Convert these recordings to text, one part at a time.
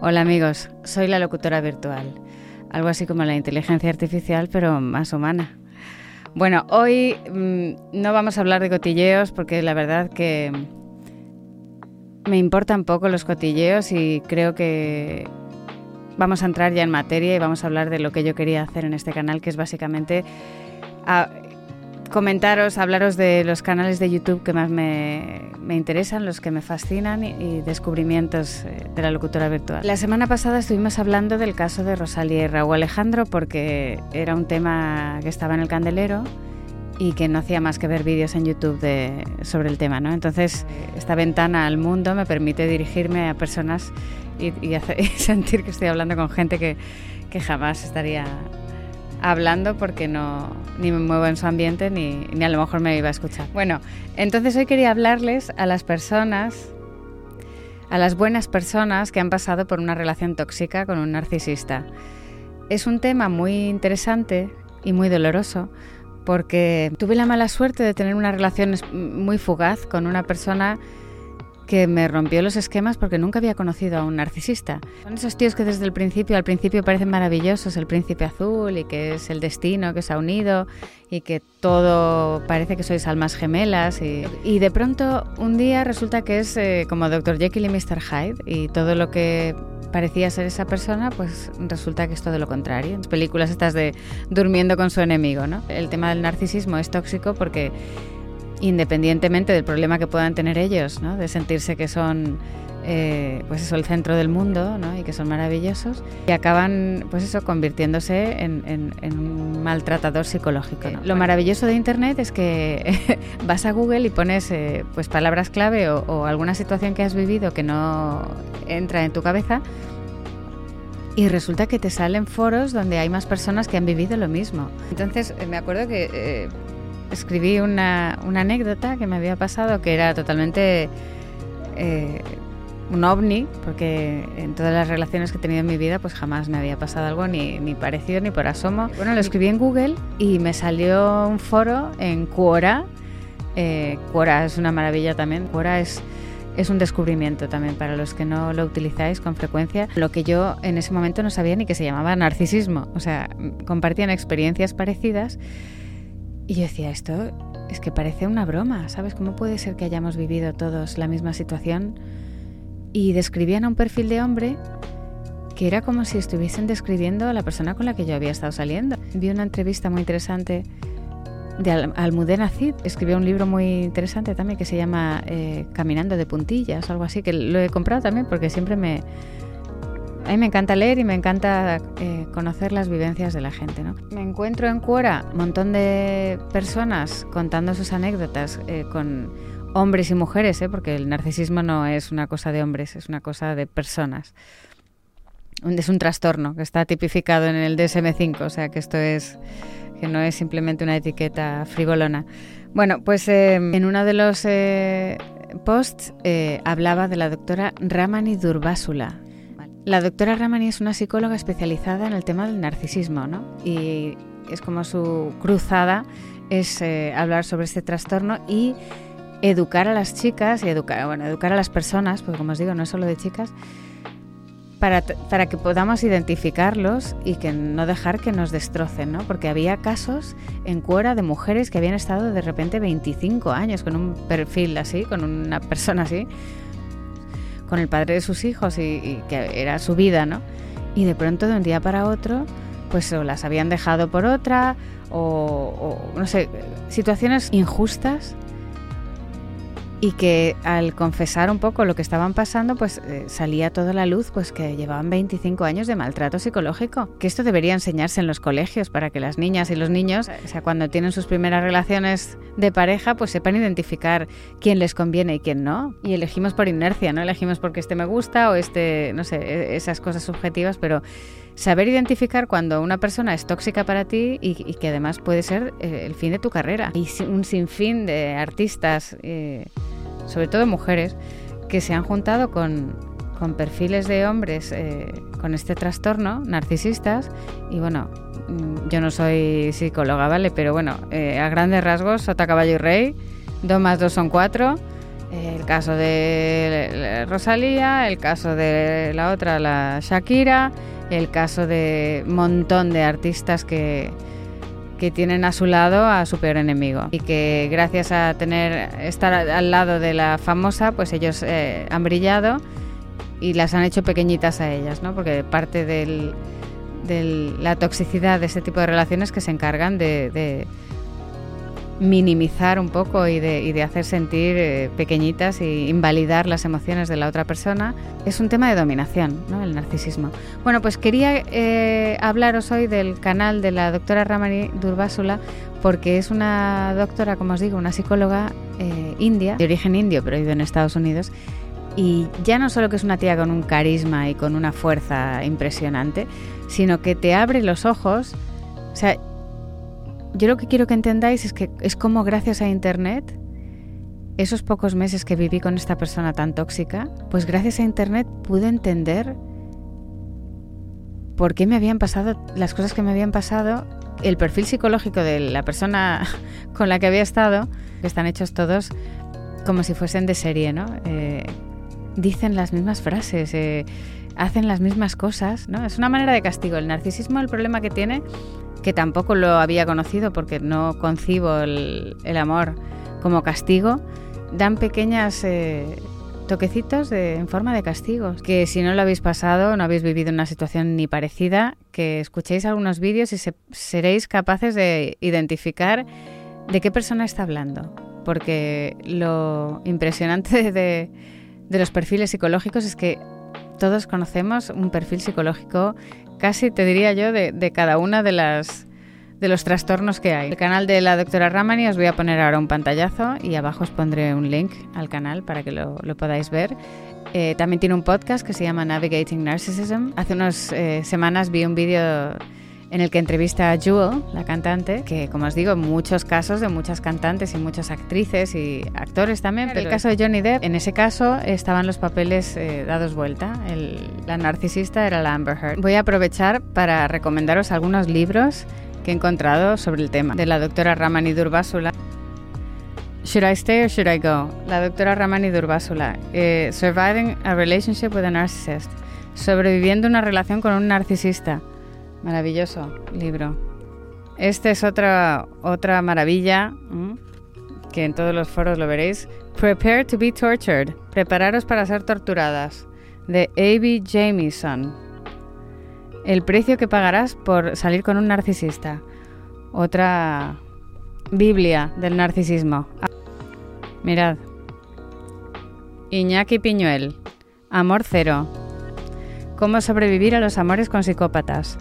Hola amigos, soy la locutora virtual, algo así como la inteligencia artificial pero más humana. Bueno, hoy mm, no vamos a hablar de cotilleos porque la verdad que me importan poco los cotilleos y creo que vamos a entrar ya en materia y vamos a hablar de lo que yo quería hacer en este canal, que es básicamente comentaros, hablaros de los canales de YouTube que más me, interesan, los que me fascinan y, descubrimientos eh, de la locutora virtual. La semana pasada estuvimos hablando del caso de Rosalía y Raúl Alejandro porque era un tema que estaba en el candelero y que no hacía más que ver vídeos en YouTube de, sobre el tema. ¿no? Entonces, esta ventana al mundo me permite dirigirme a personas y, y, sentir que estoy hablando con gente que, que jamás estaría hablando porque no ni me muevo en su ambiente ni, ni a lo mejor me iba a escuchar. Bueno, entonces hoy quería hablarles a las personas, a las buenas personas que han pasado por una relación tóxica con un narcisista. Es un tema muy interesante y muy doloroso porque tuve la mala suerte de tener una relación muy fugaz con una persona que me rompió los esquemas porque nunca había conocido a un narcisista. Son esos tíos que desde el principio, al principio parecen maravillosos, el príncipe azul y que es el destino que se ha unido y que todo parece que sois almas gemelas y, y de pronto un día resulta que es eh, como Dr. Jekyll y Mr. Hyde y todo lo que parecía ser esa persona, pues resulta que es todo lo contrario. En películas estas de durmiendo con su enemigo, ¿no? El tema del narcisismo es tóxico porque independientemente del problema que puedan tener ellos, ¿no? de sentirse que son eh, pues eso, el centro del mundo ¿no? y que son maravillosos, y acaban pues eso, convirtiéndose en, un maltratador psicológico. Lo maravilloso de Internet es que vas a Google y pones eh, pues palabras clave o, o alguna situación que has vivido que no entra en tu cabeza y resulta que te salen foros donde hay más personas que han vivido lo mismo. Entonces eh, me acuerdo que escribí una, una, anécdota que me había pasado que era totalmente eh, un ovni, porque en todas las relaciones que he tenido en mi vida pues jamás me había pasado algo ni, ni parecido ni por asomo. Bueno, lo escribí en Google y me salió un foro en Quora. Eh, Quora es una maravilla también. Quora es es un descubrimiento también para los que no lo utilizáis con frecuencia. Lo que yo en ese momento no sabía ni que se llamaba narcisismo. O sea, compartían experiencias parecidas y yo decía, esto es que parece una broma, ¿sabes? ¿Cómo puede ser que hayamos vivido todos la misma situación? Y describían a un perfil de hombre que era como si estuviesen describiendo a la persona con la que yo había estado saliendo. Vi una entrevista muy interesante de Almudena Cid. Escribió un libro muy interesante también que se llama eh, Caminando de puntillas, algo así, que lo he comprado también porque siempre me, a mí me encanta leer y me encanta eh, conocer las vivencias de la gente. ¿no? Me encuentro en Quora un montón de personas contando sus anécdotas eh, con hombres y mujeres, ¿eh? porque el narcisismo no es una cosa de hombres, es una cosa de personas. Es un trastorno que está tipificado en el DSM-5, o sea que esto es que no es simplemente una etiqueta frivolona. Bueno, pues en uno de los posts hablaba de la doctora Ramani Durbásula, la doctora Ramani es una psicóloga especializada en el tema del narcisismo, ¿no? Y es como su cruzada es eh, hablar sobre este trastorno y educar a las chicas y educar, bueno, educar a las personas, porque como os digo, no es solo de chicas, para, para, que podamos identificarlos y que no dejar que nos destrocen, ¿no? Porque había casos en Cuora de mujeres que habían estado de repente 25 años con un perfil así, con una persona así, con el padre de sus hijos y, que era su vida, ¿no? Y de pronto de un día para otro, pues o las habían dejado por otra o, o no sé, situaciones injustas y que al confesar un poco lo que estaban pasando, pues eh, salía toda la luz, pues que llevaban 25 años de maltrato psicológico. Que esto debería enseñarse en los colegios para que las niñas y los niños, o sea, cuando tienen sus primeras relaciones de pareja, pues sepan identificar quién les conviene y quién no. Y elegimos por inercia, no elegimos porque este me gusta o este, no sé, e-, esas cosas subjetivas, pero saber identificar cuando una persona es tóxica para ti y, que además puede ser eh, el fin de tu carrera. Y un sinfín de artistas. Eh, sobre todo mujeres, que se han juntado con, con perfiles de hombres eh, con este trastorno, narcisistas, y bueno, mm, yo no soy psicóloga, ¿vale? Pero bueno, eh, a grandes rasgos, Sota Caballo y Rey, 2 más 2 son 4, El caso de Rosalía, el caso de la otra, la Shakira, el caso de montón de artistas que, que tienen a su lado a su peor enemigo y que gracias a tener estar al lado de la famosa, pues ellos eh, han brillado y las han hecho pequeñitas a ellas, ¿no? Porque parte de la toxicidad de ese tipo de relaciones que se encargan de minimizar un poco y de, hacer sentir eh, pequeñitas e invalidar las emociones de la otra persona, es un tema de dominación, ¿no? el narcisismo. Bueno, pues quería eh, hablaros hoy del canal de la doctora Ramani Durbásula, porque es una doctora, como os digo, una psicóloga eh, india, de origen indio, pero vive en Estados Unidos, y ya no solo que es una tía con un carisma y con una fuerza impresionante, sino que te abre los ojos. O sea, yo lo que quiero que entendáis es que es como gracias a Internet, esos pocos meses que viví con esta persona tan tóxica, pues gracias a Internet pude entender por qué me habían pasado las cosas que me habían pasado, el perfil psicológico de la persona con la que había estado, que están hechos todos como si fuesen de serie, ¿no? Eh, dicen las mismas frases, eh, hacen las mismas cosas, ¿no? Es una manera de castigo. El narcisismo, el problema que tiene que tampoco lo había conocido porque no concibo el, amor como castigo, dan pequeñas eh, toquecitos en forma de castigos. Que si no lo habéis pasado, no habéis vivido una situación ni parecida, que escuchéis algunos vídeos y seréis capaces de identificar de qué persona está hablando. Porque lo impresionante de, de los perfiles psicológicos es que todos conocemos un perfil psicológico casi te diría yo de, cada una de las de los trastornos que hay. El canal de la doctora Ramani os voy a poner ahora un pantallazo y abajo os pondré un link al canal para que lo, podáis ver. Eh, también tiene un podcast que se llama Navigating Narcissism. Hace unas eh, semanas vi un vídeo en el que entrevista a Jewel, la cantante, que como os digo, muchos casos de muchas cantantes y muchas actrices y actores también, pero el caso de Johnny Depp, en ese caso estaban los papeles eh, dados vuelta, la narcisista era la Amber Heard. Voy a aprovechar para recomendaros algunos libros que he encontrado sobre el tema, de la doctora Ramani Durbásula. Should I Stay or Should I Go? La doctora Ramani Durbásula. Eh, Surviving a Relationship with a Narcissist. Sobreviviendo una relación con un narcisista. Maravilloso libro. Este es otra, otra maravilla, que en todos los foros lo veréis. Prepare to be tortured. Prepararos para ser torturadas. De A.B. Jamieson. El precio que pagarás por salir con un narcisista. Otra Biblia del narcisismo. Mirad. Iñaki Piñuel. Amor cero. Cómo sobrevivir a los amores con psicópatas.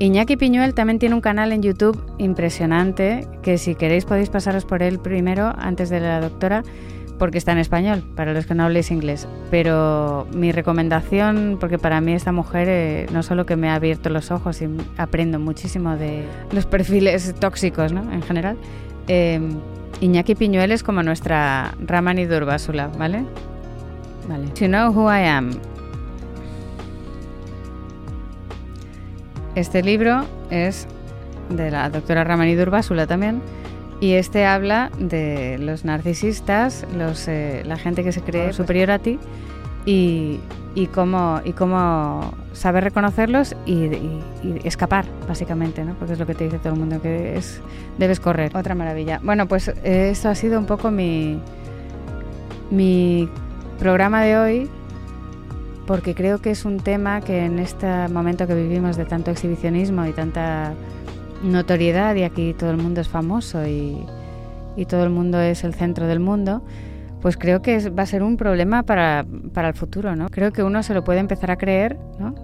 Iñaki Piñuel también tiene un canal en YouTube impresionante, que si queréis podéis pasaros por él primero antes de la doctora, porque está en español, para los que no habléis inglés. Pero mi recomendación, porque para mí esta mujer eh, no solo que me ha abierto los ojos y aprendo muchísimo de los perfiles tóxicos ¿no? en general, eh, Iñaki Piñuel es como nuestra Ramani Durbásula, ¿vale? Vale. To know who I am. Este libro es de la doctora Ramani Durbásula también, y este habla de los narcisistas, los, eh, la gente que se cree superior a ti y, y, cómo, y cómo saber reconocerlos y, escapar, básicamente, ¿no? porque es lo que te dice todo el mundo, que es, debes correr. Otra maravilla. Bueno, pues eh, esto ha sido un poco mi, mi programa de hoy porque creo que es un tema que en este momento que vivimos de tanto exhibicionismo y tanta notoriedad y aquí todo el mundo es famoso y, todo el mundo es el centro del mundo, pues creo que va a ser un problema para, para, el futuro, ¿no? Creo que uno se lo puede empezar a creer, ¿no?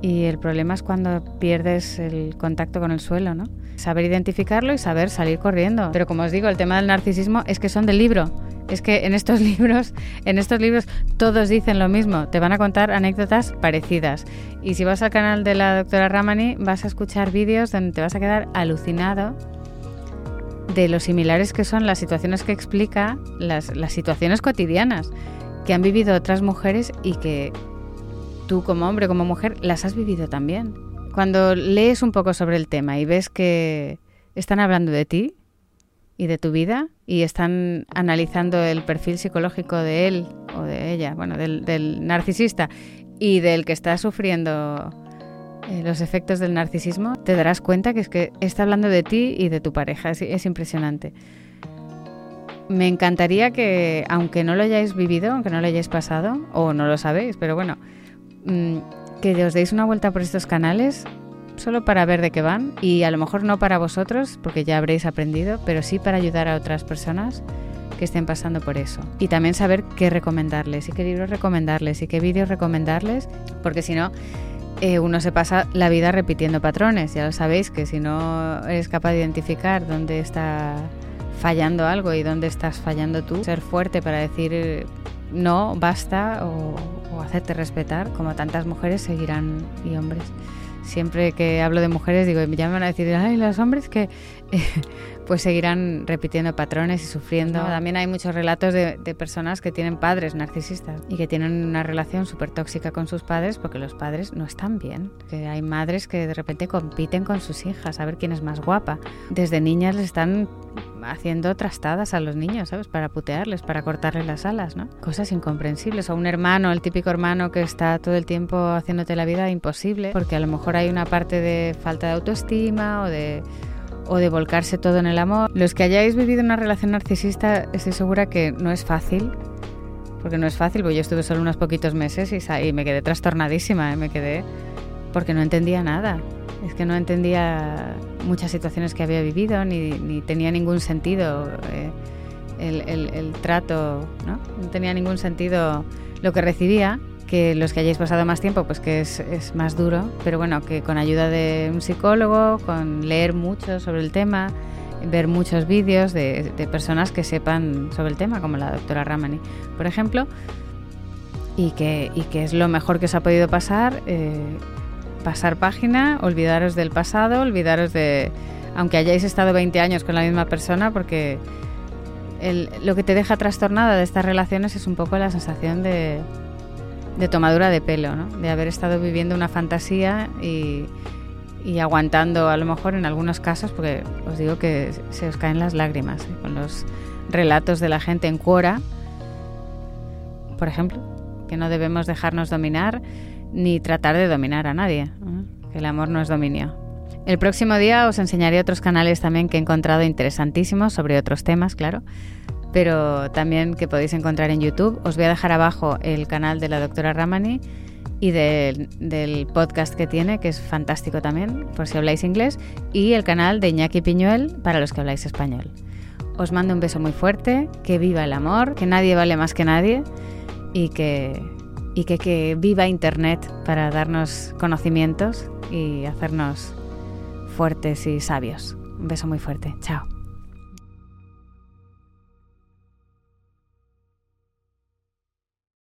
Y el problema es cuando pierdes el contacto con el suelo, ¿no? Saber identificarlo y saber salir corriendo. Pero como os digo, el tema del narcisismo es que son del libro es que en estos libros, en estos libros todos dicen lo mismo, te van a contar anécdotas parecidas. Y si vas al canal de la doctora Ramani, vas a escuchar vídeos donde te vas a quedar alucinado de lo similares que son las situaciones que explica, las, las situaciones cotidianas que han vivido otras mujeres y que tú como hombre, como mujer, las has vivido también. Cuando lees un poco sobre el tema y ves que están hablando de ti, y de tu vida y están analizando el perfil psicológico de él o de ella, bueno, del, narcisista y del que está sufriendo eh, los efectos del narcisismo, te darás cuenta que es que está hablando de ti y de tu pareja. Es, impresionante. Me encantaría que, aunque no lo hayáis vivido, aunque no lo hayáis pasado, o no lo sabéis, pero bueno, mm, que os deis una vuelta por estos canales solo para ver de qué van y a lo mejor no para vosotros, porque ya habréis aprendido, pero sí para ayudar a otras personas que estén pasando por eso. Y también saber qué recomendarles y qué libros recomendarles y qué vídeos recomendarles, porque si no, eh, uno se pasa la vida repitiendo patrones. Ya lo sabéis que si no eres capaz de identificar dónde está fallando algo y dónde estás fallando tú, ser fuerte para decir no, basta o, o hacerte respetar, como tantas mujeres seguirán y hombres. Siempre que hablo de mujeres digo, ya me van a decir, ay, los hombres que pues seguirán repitiendo patrones y sufriendo. También hay muchos relatos de, personas que tienen padres narcisistas y que tienen una relación súper tóxica con sus padres porque los padres no están bien. Que hay madres que de repente compiten con sus hijas a ver quién es más guapa. Desde niñas les están haciendo trastadas a los niños, ¿sabes? Para putearles, para cortarles las alas, ¿no? Cosas incomprensibles. O un hermano, el típico hermano que está todo el tiempo haciéndote la vida imposible, porque a lo mejor hay una parte de falta de autoestima o de o de volcarse todo en el amor. Los que hayáis vivido una relación narcisista, estoy segura que no es fácil, porque no es fácil, porque yo estuve solo unos poquitos meses y, me quedé trastornadísima, ¿eh? me quedé porque no entendía nada. Es que no entendía muchas situaciones que había vivido, ni, tenía ningún sentido eh, el, trato, ¿no? No tenía ningún sentido lo que recibía, que los que hayáis pasado más tiempo, pues que es, más duro, pero bueno, que con ayuda de un psicólogo, con leer mucho sobre el tema, ver muchos vídeos de, personas que sepan sobre el tema, como la doctora Ramani, por ejemplo, y que, y que es lo mejor que os ha podido pasar. Eh, pasar página, olvidaros del pasado, olvidaros de, aunque hayáis estado 20 años con la misma persona, porque lo que te deja trastornada de estas relaciones es un poco la sensación de, de tomadura de pelo, ¿no? de haber estado viviendo una fantasía y, y, aguantando a lo mejor en algunos casos, porque os digo que se os caen las lágrimas ¿eh? con los relatos de la gente en Quora, por ejemplo, que no debemos dejarnos dominar ni tratar de dominar a nadie. Que el amor no es dominio. El próximo día os enseñaré otros canales también que he encontrado interesantísimos sobre otros temas, claro, pero también que podéis encontrar en YouTube. Os voy a dejar abajo el canal de la doctora Ramani y del podcast que tiene, que es fantástico también, por si habláis inglés, y el canal de Iñaki Piñuel para los que habláis español. Os mando un beso muy fuerte, que viva el amor, que nadie vale más que nadie y que que, viva Internet para darnos conocimientos y hacernos fuertes y sabios. Un beso muy fuerte. Chao.